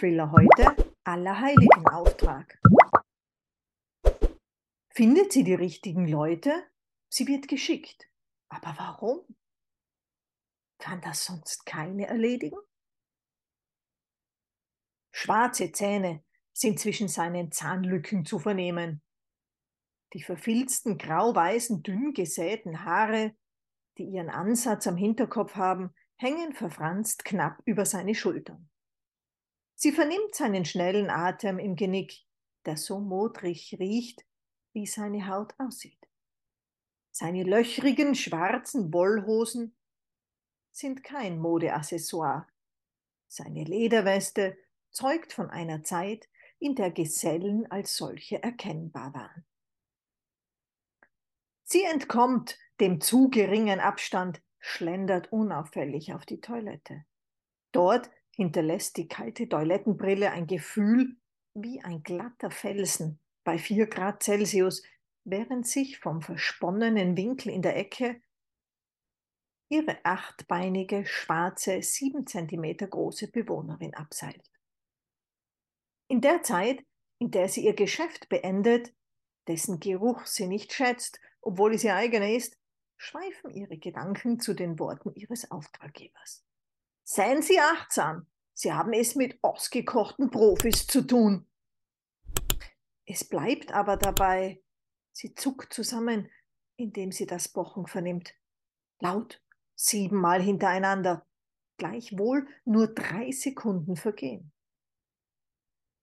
Mini-Thriller heute Allerheiligenauftrag. Findet sie die richtigen Leute? Sie wird geschickt. Aber warum? Kann das sonst keine erledigen? Schwarze Zähne sind zwischen seinen Zahnlücken zu vernehmen. Die verfilzten, grau-weißen, dünn gesäten Haare, die ihren Ansatz am Hinterkopf haben, hängen verfranst knapp über seine Schultern. Sie vernimmt seinen schnellen Atem im Genick, der so modrig riecht, wie seine Haut aussieht. Seine löchrigen schwarzen Wollhosen sind kein Modeaccessoire. Seine Lederweste zeugt von einer Zeit, in der Gesellen als solche erkennbar waren. Sie entkommt dem zu geringen Abstand, schlendert unauffällig auf die Toilette. Dort hinterlässt die kalte Toilettenbrille ein Gefühl wie ein glatter Felsen bei 4 Grad Celsius, während sich vom versponnenen Winkel in der Ecke ihre achtbeinige, schwarze, sieben Zentimeter große Bewohnerin abseilt. In der Zeit, in der sie ihr Geschäft beendet, dessen Geruch sie nicht schätzt, obwohl es ihr eigener ist, schweifen ihre Gedanken zu den Worten ihres Auftraggebers. Seien Sie achtsam, Sie haben es mit ausgekochten Profis zu tun. Es bleibt aber dabei, sie zuckt zusammen, indem sie das Pochen vernimmt. Laut, siebenmal hintereinander, gleichwohl nur drei Sekunden vergehen.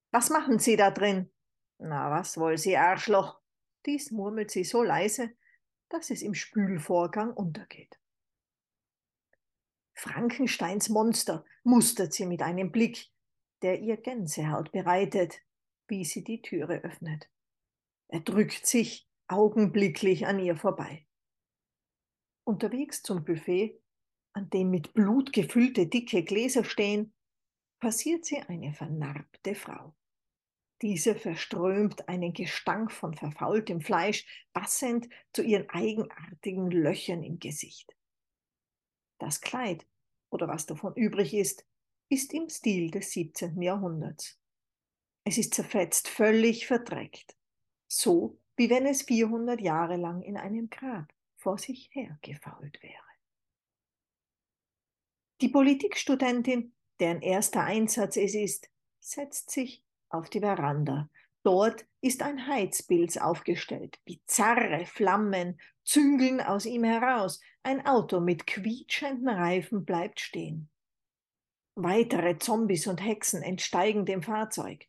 Was machen Sie da drin? Na, was wollen Sie, Arschloch? Dies murmelt sie so leise, dass es im Spülvorgang untergeht. Frankensteins Monster mustert sie mit einem Blick, der ihr Gänsehaut bereitet, wie sie die Türe öffnet. Er drückt sich augenblicklich an ihr vorbei. Unterwegs zum Buffet, an dem mit Blut gefüllte dicke Gläser stehen, passiert sie eine vernarbte Frau. Diese verströmt einen Gestank von verfaultem Fleisch, passend zu ihren eigenartigen Löchern im Gesicht. Das Kleid, oder was davon übrig ist, ist im Stil des 17. Jahrhunderts. Es ist zerfetzt, völlig verdreckt, so wie wenn es 400 Jahre lang in einem Grab vor sich hergefault wäre. Die Politikstudentin, deren erster Einsatz es ist, setzt sich auf die Veranda. Dort ist ein Heizpilz aufgestellt. Bizarre Flammen züngeln aus ihm heraus. Ein Auto mit quietschenden Reifen bleibt stehen. Weitere Zombies und Hexen entsteigen dem Fahrzeug.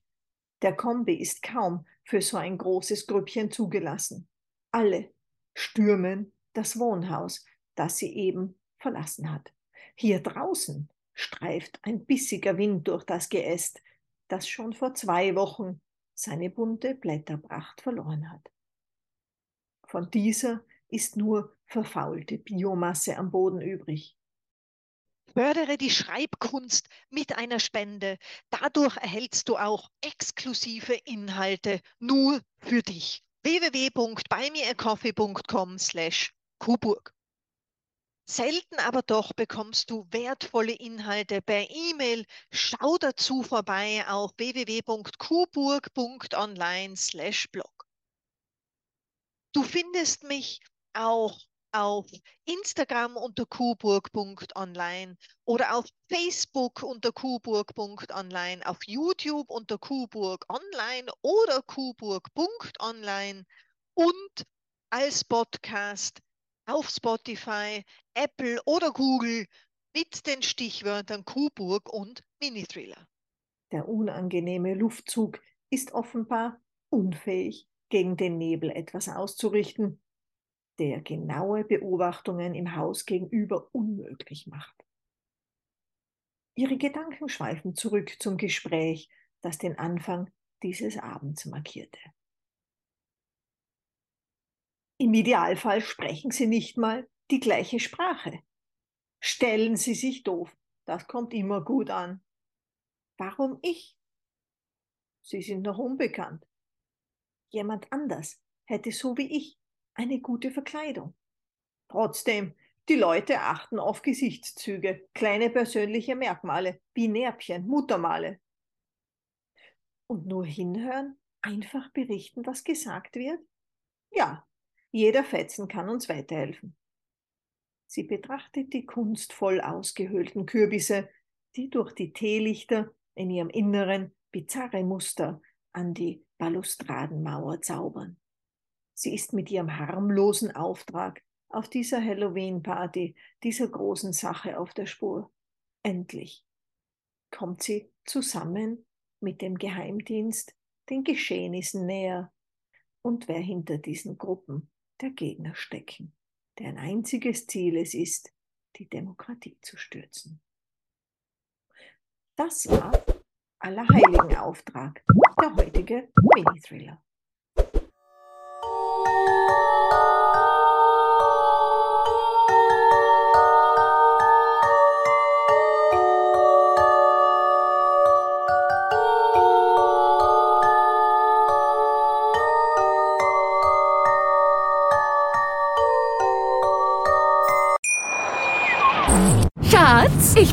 Der Kombi ist kaum für so ein großes Grüppchen zugelassen. Alle stürmen das Wohnhaus, das sie eben verlassen hat. Hier draußen streift ein bissiger Wind durch das Geäst, das schon vor zwei Wochen seine bunte Blätterpracht verloren hat. Von dieser ist nur verfaulte Biomasse am Boden übrig. Fördere die Schreibkunst mit einer Spende. Dadurch erhältst du auch exklusive Inhalte nur für dich. www.buymeacoffee.com slash Kuburg. Selten aber doch bekommst du wertvolle Inhalte per E-Mail. Schau dazu vorbei auf www.kuburg.online/blog. Du findest mich auch auf Instagram unter kuburg.online oder auf Facebook unter kuburg.online, auf YouTube unter kuburg online oder kuburg.online und als Podcast auf Spotify, Apple oder Google mit den Stichwörtern Kuburg und Mini-Thriller. Der unangenehme Luftzug ist offenbar unfähig, gegen den Nebel etwas auszurichten, der genaue Beobachtungen im Haus gegenüber unmöglich macht. Ihre Gedanken schweifen zurück zum Gespräch, das den Anfang dieses Abends markierte. Im Idealfall sprechen Sie nicht mal die gleiche Sprache. Stellen Sie sich doof, das kommt immer gut an. Warum ich? Sie sind noch unbekannt. Jemand anders hätte so wie ich eine gute Verkleidung. Trotzdem, die Leute achten auf Gesichtszüge, kleine persönliche Merkmale, wie Närbchen, Muttermale. Und nur hinhören, einfach berichten, was gesagt wird? Ja, jeder Fetzen kann uns weiterhelfen. Sie betrachtet die kunstvoll ausgehöhlten Kürbisse, die durch die Teelichter in ihrem Inneren bizarre Muster an die Balustradenmauer zaubern. Sie ist mit ihrem harmlosen Auftrag auf dieser Halloween-Party, dieser großen Sache auf der Spur. Endlich kommt sie zusammen mit dem Geheimdienst den Geschehnissen näher und wer hinter diesen Gruppen der Gegner stecken, deren einziges Ziel es ist, die Demokratie zu stürzen. Das war Allerheiligen Auftrag, der heutige Mini-Thriller.